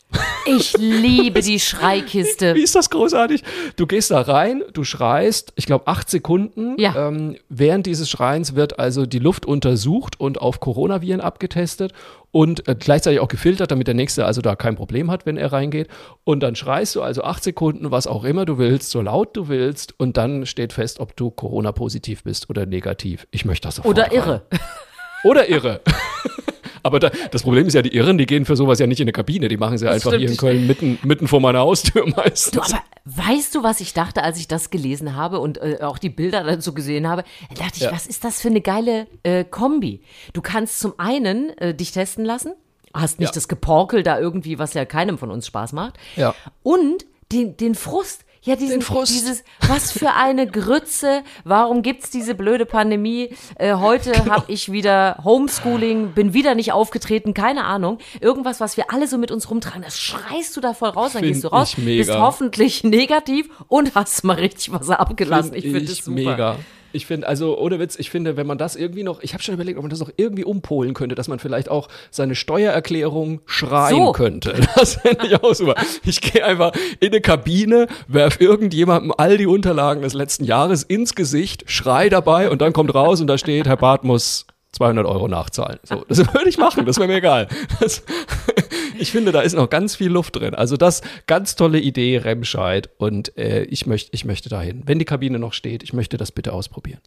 Ich liebe die Schreikiste. Wie ist das großartig? Du gehst da rein, du schreist, ich glaube, acht Sekunden. Ja. Ähm, während dieses Schreins wird also die Luft untersucht und auf Coronaviren abgetestet und äh, gleichzeitig auch gefiltert, damit der Nächste also da kein Problem hat, wenn er reingeht. Und dann schreist du also acht Sekunden, was auch immer du willst, so laut du willst. Und dann steht fest, ob du Corona-positiv bist oder negativ. Ich möchte das sofort Oder. Irre. Oder irre. Aber da, das Problem ist ja, die Irren, die gehen für sowas ja nicht in eine Kabine. Die machen sie einfach stimmt. hier in Köln mitten, mitten vor meiner Haustür meistens. Du, aber weißt du, was ich dachte, als ich das gelesen habe und äh, auch die Bilder dazu gesehen habe? Da dachte ich, Ja. was ist das für eine geile äh, Kombi? Du kannst zum einen äh, dich testen lassen, hast nicht Ja. das Geporkel da irgendwie, was ja keinem von uns Spaß macht. Ja. Und den, den Frust. Ja, diesen, Den Frust. dieses, was für eine Grütze, warum gibt's diese blöde Pandemie? Äh, heute Genau. habe ich wieder Homeschooling, bin wieder nicht aufgetreten, keine Ahnung. Irgendwas, was wir alle so mit uns rumtragen, das schreist du da voll raus, dann Find gehst du raus, bist hoffentlich negativ und hast mal richtig was abgelassen. Find Ich finde das super. mega. Ich finde, also ohne Witz, ich finde, wenn man das irgendwie noch, ich habe schon überlegt, ob man das noch irgendwie umpolen könnte, dass man vielleicht auch seine Steuererklärung schreien So. könnte. Das fände ich auch super. Ich gehe einfach in eine Kabine, werf irgendjemandem all die Unterlagen des letzten Jahres ins Gesicht, schrei dabei und dann kommt raus und da steht, Herr Barth muss 200 Euro nachzahlen. So, das würde ich machen, das wäre mir egal. Das, ich finde, da ist noch ganz viel Luft drin. Also das, ganz tolle Idee, Remscheid. Und äh, ich, möchte, ich möchte dahin. Wenn die Kabine noch steht, ich möchte das bitte ausprobieren.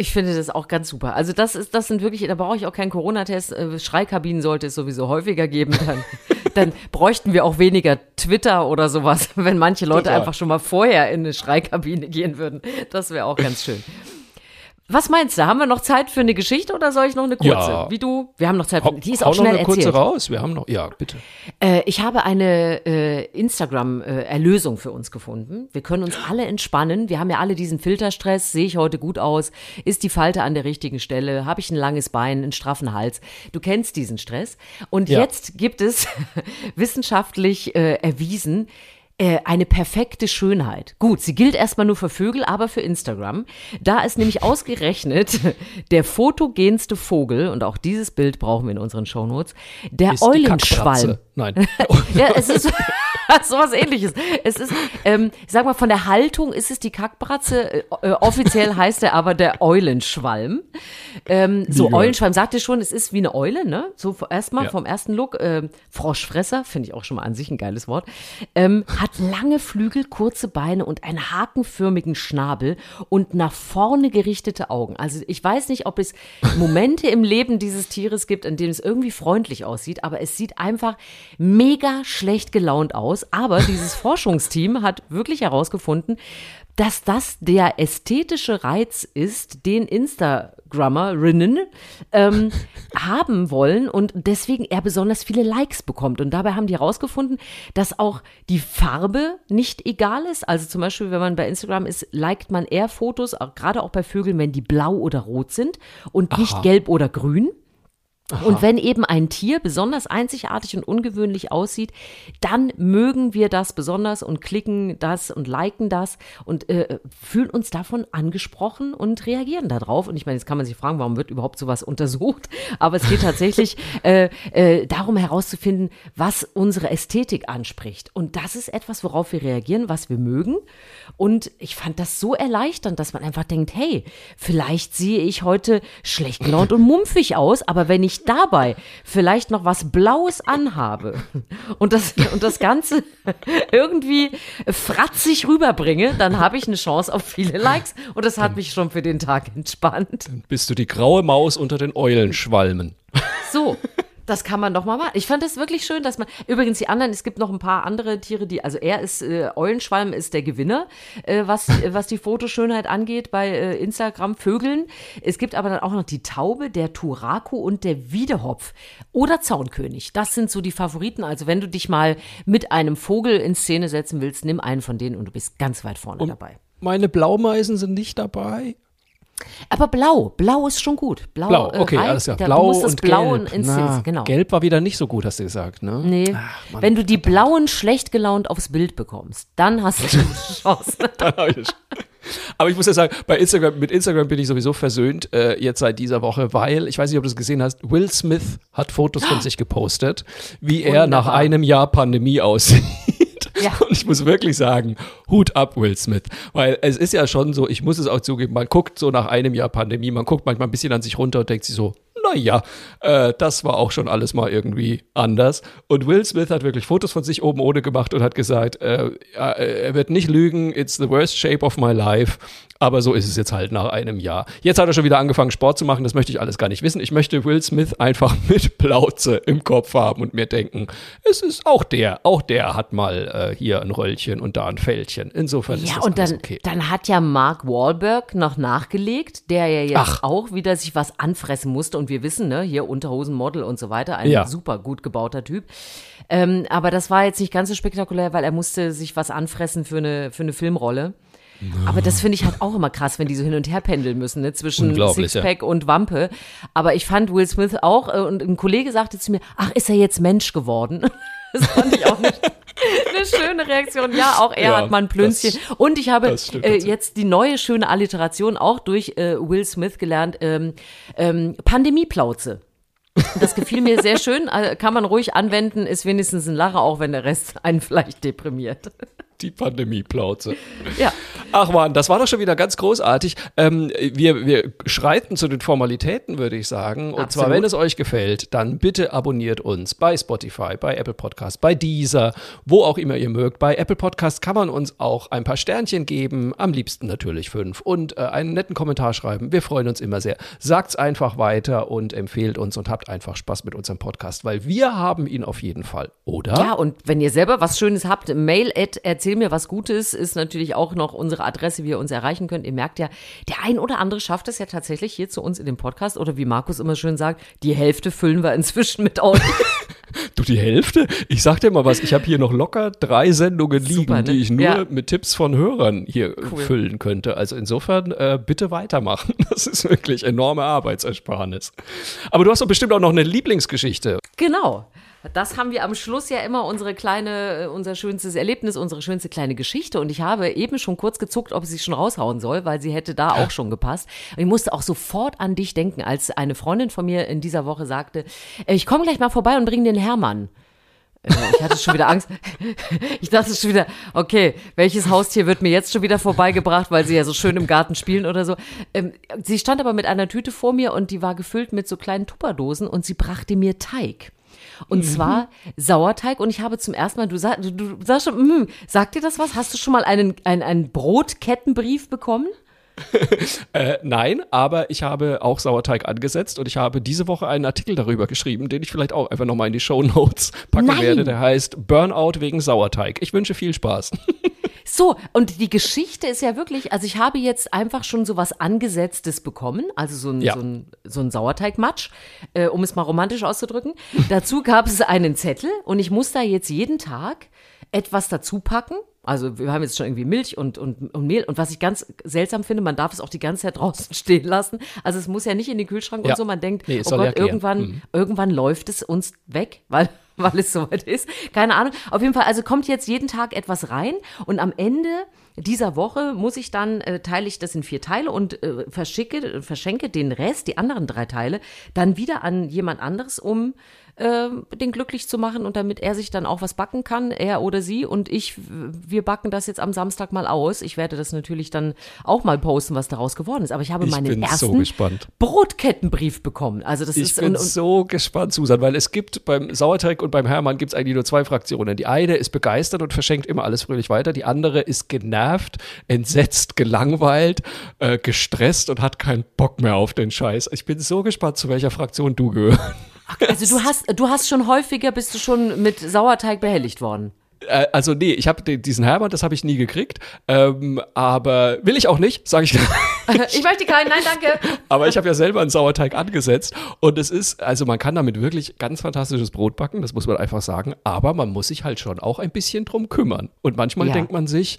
Ich finde das auch ganz super. Also das ist, das sind wirklich, da brauche ich auch keinen Corona-Test. Äh, Schreikabinen sollte es sowieso häufiger geben. Dann, dann bräuchten wir auch weniger Twitter oder sowas, wenn manche Leute Total. einfach schon mal vorher in eine Schreikabine gehen würden. Das wäre auch ganz schön. Was meinst du? Haben wir noch Zeit für eine Geschichte oder soll ich noch eine kurze? Ja. Wie du? Wir haben noch Zeit. Für, die ist hau auch noch schnell eine kurze erzählt. raus. Wir haben noch, ja, bitte. Äh, ich habe eine äh, Instagram-Erlösung für uns gefunden. Wir können uns alle entspannen. Wir haben ja alle diesen Filterstress. Sehe ich heute gut aus? Ist die Falte an der richtigen Stelle? Habe ich ein langes Bein, einen straffen Hals? Du kennst diesen Stress. Und Ja. jetzt gibt es wissenschaftlich äh, erwiesen, äh, eine perfekte Schönheit. Gut, sie gilt erstmal nur für Vögel, aber für Instagram. Da ist nämlich ausgerechnet der fotogenste Vogel, und auch dieses Bild brauchen wir in unseren Shownotes, der Ist Eulenschwalm. Nein. Ja, es ist sowas ähnliches. Es ist, ähm, ich sag mal, von der Haltung ist es die Kackbratze. Äh, äh, offiziell heißt er aber der Eulenschwalm. Ähm, so, sagt ihr schon, es ist wie eine Eule, ne? So erstmal Ja. vom ersten Look. Ähm, Froschfresser, finde ich auch schon mal an sich ein geiles Wort. Ähm, hat lange Flügel, kurze Beine und einen hakenförmigen Schnabel und nach vorne gerichtete Augen. Also ich weiß nicht, ob es Momente im Leben dieses Tieres gibt, in denen es irgendwie freundlich aussieht, aber es sieht einfach mega schlecht gelaunt aus. Aber dieses Forschungsteam hat wirklich herausgefunden, dass das der ästhetische Reiz ist, den Instagrammerinnen ähm, haben wollen und deswegen er besonders viele Likes bekommt. Und dabei haben die herausgefunden, dass auch die Farbe nicht egal ist. Also zum Beispiel, wenn man bei Instagram ist, liked man eher Fotos, gerade auch bei Vögeln, wenn die blau oder rot sind und nicht gelb oder grün. Und wenn eben ein Tier besonders einzigartig und ungewöhnlich aussieht, dann mögen wir das besonders und klicken das und liken das und äh, fühlen uns davon angesprochen und reagieren darauf. Und ich meine, jetzt kann man sich fragen, warum wird überhaupt sowas untersucht? Aber es geht tatsächlich äh, äh, darum herauszufinden, was unsere Ästhetik anspricht. Und das ist etwas, worauf wir reagieren, was wir mögen. Und ich fand das so erleichternd, dass man einfach denkt, hey, vielleicht sehe ich heute schlecht gelaunt und mumpfig aus, aber wenn ich dabei vielleicht noch was Blaues anhabe und das, und das Ganze irgendwie fratzig rüberbringe, dann habe ich eine Chance auf viele Likes und das hat mich schon für den Tag entspannt. Bist du die graue Maus unter den Eulenschwalmen? So. Das kann man doch mal machen. Ich fand es wirklich schön, dass man. Übrigens, die anderen, es gibt noch ein paar andere Tiere, die. Also, er ist, äh, Eulenschwalm ist der Gewinner, äh, was, äh, was die Fotoschönheit angeht bei äh, Instagram Vögeln. Es gibt aber dann auch noch die Taube, der Turako und der Wiedehopf oder Zaunkönig. Das sind so die Favoriten. Also, wenn du dich mal mit einem Vogel in Szene setzen willst, nimm einen von denen und du bist ganz weit vorne dabei. Meine Blaumeisen sind nicht dabei. Aber blau, blau ist schon gut. Blau, Blau, äh, okay, reicht. alles klar. Blau musst das und Blau Gelb. ins Na, genau. Gelb war wieder nicht so gut, hast du gesagt, ne? Nee. Mann, Wenn du die blauen schlecht gelaunt aufs Bild bekommst, dann hast du eine Chance. Dann hab ich- Aber ich muss ja sagen, bei Instagram, mit Instagram bin ich sowieso versöhnt, äh, jetzt seit dieser Woche, weil, ich weiß nicht, ob du es gesehen hast, Will Smith hat Fotos von sich gepostet, wie er nach einem Jahr Pandemie aussieht. Ja. Und ich muss wirklich sagen, Hut ab, Will Smith. Weil es ist ja schon so, ich muss es auch zugeben, man guckt so nach einem Jahr Pandemie, man guckt manchmal ein bisschen an sich runter und denkt sich so, naja, äh, das war auch schon alles mal irgendwie anders. Und Will Smith hat wirklich Fotos von sich oben ohne gemacht und hat gesagt, äh, äh, er wird nicht lügen, it's the worst shape of my life. Aber so ist es jetzt halt nach einem Jahr. Jetzt hat er schon wieder angefangen, Sport zu machen. Das möchte ich alles gar nicht wissen. Ich möchte Will Smith einfach mit Plauze im Kopf haben und mir denken, es ist auch der, auch der hat mal äh, hier ein Röllchen und da ein Fältchen. Insofern ist Ja, das und dann, okay. dann hat ja Mark Wahlberg noch nachgelegt, der ja jetzt Ach. auch wieder sich was anfressen musste. Und wir wissen, ne, hier Unterhosenmodel und so weiter, ein Ja. super gut gebauter Typ. Ähm, aber das war jetzt nicht ganz so spektakulär, weil er musste sich was anfressen für eine, für eine Filmrolle. Aber das finde ich halt auch immer krass, wenn die so hin und her pendeln müssen, ne, zwischen Sixpack und Wampe. Aber ich fand Will Smith auch, äh, und ein Kollege sagte zu mir, ach, ist er jetzt Mensch geworden? Das fand ich auch nicht. Eine schöne Reaktion. Ja, auch er Ja, hat mal ein Plünzchen. das- Und ich habe äh, jetzt die neue schöne Alliteration auch durch äh, Will Smith gelernt. Ähm, ähm, Pandemieplauze. Das gefiel mir sehr schön. Äh, kann man ruhig anwenden, ist wenigstens ein Lacher, auch wenn der Rest einen vielleicht deprimiert. Die Pandemieplauze. Ja. Ach man, das war doch schon wieder ganz großartig. Ähm, wir, wir schreiten zu den Formalitäten, würde ich sagen. Und zwar, Absolut. wenn es euch gefällt, dann bitte abonniert uns bei Spotify, bei Apple Podcasts, bei Deezer, wo auch immer ihr mögt. Bei Apple Podcasts kann man uns auch ein paar Sternchen geben, am liebsten natürlich fünf, und äh, einen netten Kommentar schreiben. Wir freuen uns immer sehr. Sagt's einfach weiter und empfehlt uns und habt einfach Spaß mit unserem Podcast, weil wir haben ihn auf jeden Fall, oder? Ja, und wenn ihr selber was Schönes habt, mail at erzähl mir was Gutes ist natürlich auch noch unsere Adresse, wie ihr uns erreichen könnt. Ihr merkt ja, der ein oder andere schafft es ja tatsächlich hier zu uns in dem Podcast oder wie Markus immer schön sagt, die Hälfte füllen wir inzwischen mit Audio. Du, die Hälfte? Ich sag dir mal was, ich habe hier noch locker drei Sendungen liegen, Super, ne? die ich nur Ja. mit Tipps von Hörern hier füllen könnte. Also insofern äh, bitte weitermachen. Das ist wirklich enorme Arbeitsersparnis. Aber du hast doch bestimmt auch noch eine Lieblingsgeschichte. Genau. Das haben wir am Schluss ja immer unsere kleine, äh, unser schönstes Erlebnis, unsere schönste kleine Geschichte. Und ich habe eben schon kurz gezuckt, ob ich sie schon raushauen soll, weil sie hätte da auch schon gepasst. Und ich musste auch sofort an dich denken, als eine Freundin von mir in dieser Woche sagte, äh, ich komme gleich mal vorbei und bringe den Hermann. Äh, Ich hatte schon wieder Angst. Ich dachte schon wieder, okay, welches Haustier wird mir jetzt schon wieder vorbeigebracht, weil sie ja so schön im Garten spielen oder so. Ähm, sie stand aber mit einer Tüte vor mir und die war gefüllt mit so kleinen Tupperdosen und sie brachte mir Teig. Und zwar Sauerteig und ich habe zum ersten Mal, du, sag, du, du sagst schon, mm, sagt dir das was? Hast du schon mal einen, einen, einen Brotkettenbrief bekommen? Äh, nein, aber ich habe auch Sauerteig angesetzt und ich habe diese Woche einen Artikel darüber geschrieben, den ich vielleicht auch einfach nochmal in die Show Notes packen Nein. werde. Der heißt Burnout wegen Sauerteig. Ich wünsche viel Spaß. So, und die Geschichte ist ja wirklich, also ich habe jetzt einfach schon so was Angesetztes bekommen, also so ein, Ja. so ein, so ein Sauerteigmatsch, äh, um es mal romantisch auszudrücken. Dazu gab es einen Zettel und ich muss da jetzt jeden Tag etwas dazu packen. Also wir haben jetzt schon irgendwie Milch und, und, und Mehl. Und was ich ganz seltsam finde, man darf es auch die ganze Zeit draußen stehen lassen. Also es muss ja nicht in den Kühlschrank Ja. und so. Man denkt, Nee, oh Gott, ja irgendwann, Mhm. irgendwann läuft es uns weg, weil, weil es soweit ist. Keine Ahnung. Auf jeden Fall, also kommt jetzt jeden Tag etwas rein und am Ende dieser Woche muss ich dann, äh, teile ich das in vier Teile und äh, verschicke, verschenke den Rest, die anderen drei Teile, dann wieder an jemand anderes, um äh, den glücklich zu machen und damit er sich dann auch was backen kann, er oder sie. Und ich, wir backen das jetzt am Samstag mal aus. Ich werde das natürlich dann auch mal posten, was daraus geworden ist. Aber ich habe Ich meinen so ersten gespannt. Brotkettenbrief bekommen. Also das Ich ist bin und, und, so gespannt, Susan, weil es gibt beim Sauerteig und beim Hermann gibt es eigentlich nur zwei Fraktionen. Die eine ist begeistert und verschenkt immer alles fröhlich weiter. Die andere ist genervt, entsetzt, gelangweilt, äh, gestresst und hat keinen Bock mehr auf den Scheiß. Ich bin so gespannt, zu welcher Fraktion du gehörst. Also du hast, du hast schon häufiger, bist du schon mit Sauerteig behelligt worden. Äh, also nee, ich habe diesen Hermann, das habe ich nie gekriegt. Ähm, aber will ich auch nicht, sage ich. Ich möchte keinen, nein, danke. Aber ich habe ja selber einen Sauerteig angesetzt und es ist, also man kann damit wirklich ganz fantastisches Brot backen, das muss man einfach sagen, aber man muss sich halt schon auch ein bisschen drum kümmern. Und manchmal Ja. denkt man sich,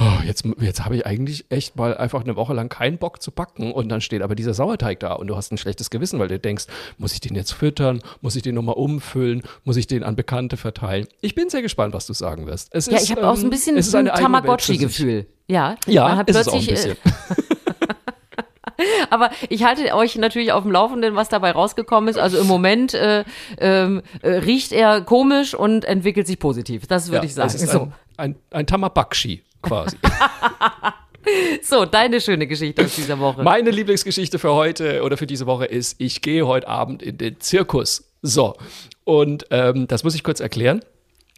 oh, jetzt, jetzt habe ich eigentlich echt mal einfach eine Woche lang keinen Bock zu backen und dann steht aber dieser Sauerteig da und du hast ein schlechtes Gewissen, weil du denkst, muss ich den jetzt füttern, muss ich den nochmal umfüllen, muss ich den an Bekannte verteilen. Ich bin sehr gespannt, was du sagen wirst. Es Ja, ist, ich habe auch so ein ähm, bisschen so ein. Tamagotchi-Gefühl. Ja, Ja, man hat ist es auch ein plötzlich, äh, bisschen. Aber ich halte euch natürlich auf dem Laufenden, was dabei rausgekommen ist. Also im Moment äh, ähm, äh, riecht er komisch und entwickelt sich positiv. Das würde Ja, ich sagen. So. ein, ein, ein Tamabakshi quasi. so, deine schöne Geschichte aus dieser Woche. Meine Lieblingsgeschichte für heute oder für diese Woche ist, ich gehe heute Abend in den Zirkus. So, und ähm, das muss ich kurz erklären.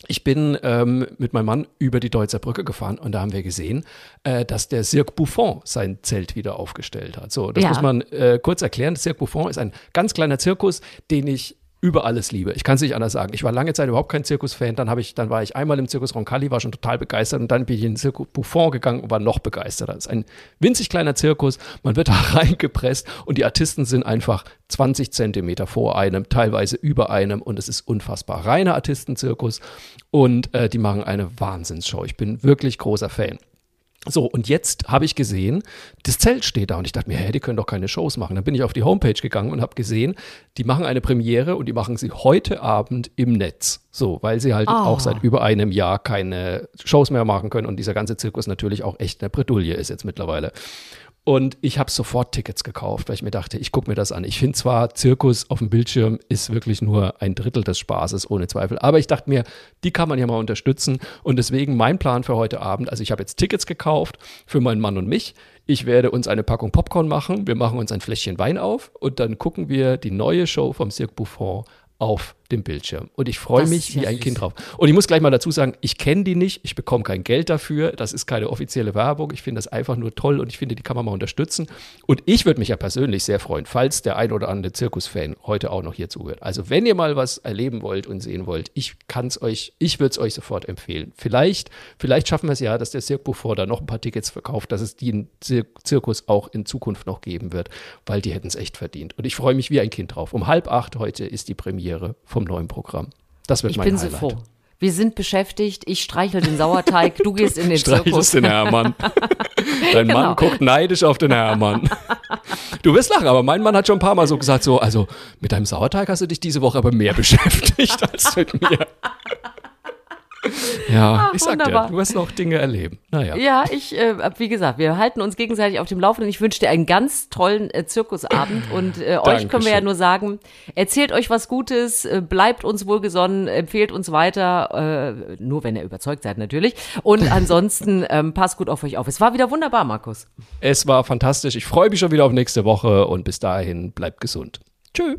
Ich bin ähm, mit meinem Mann über die Deutzer Brücke gefahren und da haben wir gesehen, äh, dass der Cirque Buffon sein Zelt wieder aufgestellt hat. So, das Ja. muss man äh, kurz erklären. Cirque Buffon ist ein ganz kleiner Zirkus, den ich über alles liebe. Ich kann es nicht anders sagen. Ich war lange Zeit überhaupt kein Zirkusfan. Dann habe ich, dann war ich einmal im Zirkus Roncalli, war schon total begeistert und dann bin ich in den Zirkus Buffon gegangen und war noch begeisterter. Das ist ein winzig kleiner Zirkus. Man wird da reingepresst und die Artisten sind einfach 20 Zentimeter vor einem, teilweise über einem und es ist unfassbar. Reiner Artistenzirkus und äh, die machen eine Wahnsinnsshow. Ich bin wirklich großer Fan. So, und jetzt habe ich gesehen, das Zelt steht da und ich dachte mir, hä, die können doch keine Shows machen. Dann bin ich auf die Homepage gegangen und habe gesehen, die machen eine Premiere und die machen sie heute Abend im Netz. So, weil sie halt Oh. auch seit über einem Jahr keine Shows mehr machen können und dieser ganze Zirkus natürlich auch echt eine Bredouille ist jetzt mittlerweile. Und ich habe sofort Tickets gekauft, weil ich mir dachte, ich gucke mir das an. Ich finde zwar, Zirkus auf dem Bildschirm ist wirklich nur ein Drittel des Spaßes, ohne Zweifel. Aber ich dachte mir, die kann man ja mal unterstützen. Und deswegen mein Plan für heute Abend, also ich habe jetzt Tickets gekauft für meinen Mann und mich. Ich werde uns eine Packung Popcorn machen. Wir machen uns ein Fläschchen Wein auf und dann gucken wir die neue Show vom Cirque Buffon auf dem Bildschirm. Und ich freue mich ja wie ein süß. Kind drauf. Und ich muss gleich mal dazu sagen, ich kenne die nicht, ich bekomme kein Geld dafür, das ist keine offizielle Werbung. Ich finde das einfach nur toll und ich finde, die kann man mal unterstützen. Und ich würde mich ja persönlich sehr freuen, falls der ein oder andere Zirkusfan heute auch noch hier zuhört. Also wenn ihr mal was erleben wollt und sehen wollt, ich kann es euch, ich würde es euch sofort empfehlen. Vielleicht, vielleicht schaffen wir es ja, dass der da noch ein paar Tickets verkauft, dass es den Zir Zirkus auch in Zukunft noch geben wird, weil die hätten es echt verdient. Und ich freue mich wie ein Kind drauf. Um halb acht heute ist die Premiere vom neuen Programm. Das wird Ich mein bin so Highlight. froh. Wir sind beschäftigt. Ich streichel den Sauerteig. Du gehst in den Zirkus. Streichelst den Hermann. Dein Genau. Mann guckt neidisch auf den Hermann. Du wirst lachen, aber mein Mann hat schon ein paar Mal so gesagt, so, also mit deinem Sauerteig hast du dich diese Woche aber mehr beschäftigt als mit mir. Ja, Ach, ich sag dir, wunderbar. du wirst noch Dinge erleben. Naja. Ja, ich, äh, wie gesagt, wir halten uns gegenseitig auf dem Laufenden. Ich wünsche dir einen ganz tollen äh, Zirkusabend und äh, euch können wir ja nur sagen, erzählt euch was Gutes, äh, bleibt uns wohlgesonnen, empfehlt uns weiter, äh, nur wenn ihr überzeugt seid natürlich. Und ansonsten ähm, passt gut auf euch auf. Es war wieder wunderbar, Markus. Es war fantastisch. Ich freue mich schon wieder auf nächste Woche und bis dahin bleibt gesund. Tschö.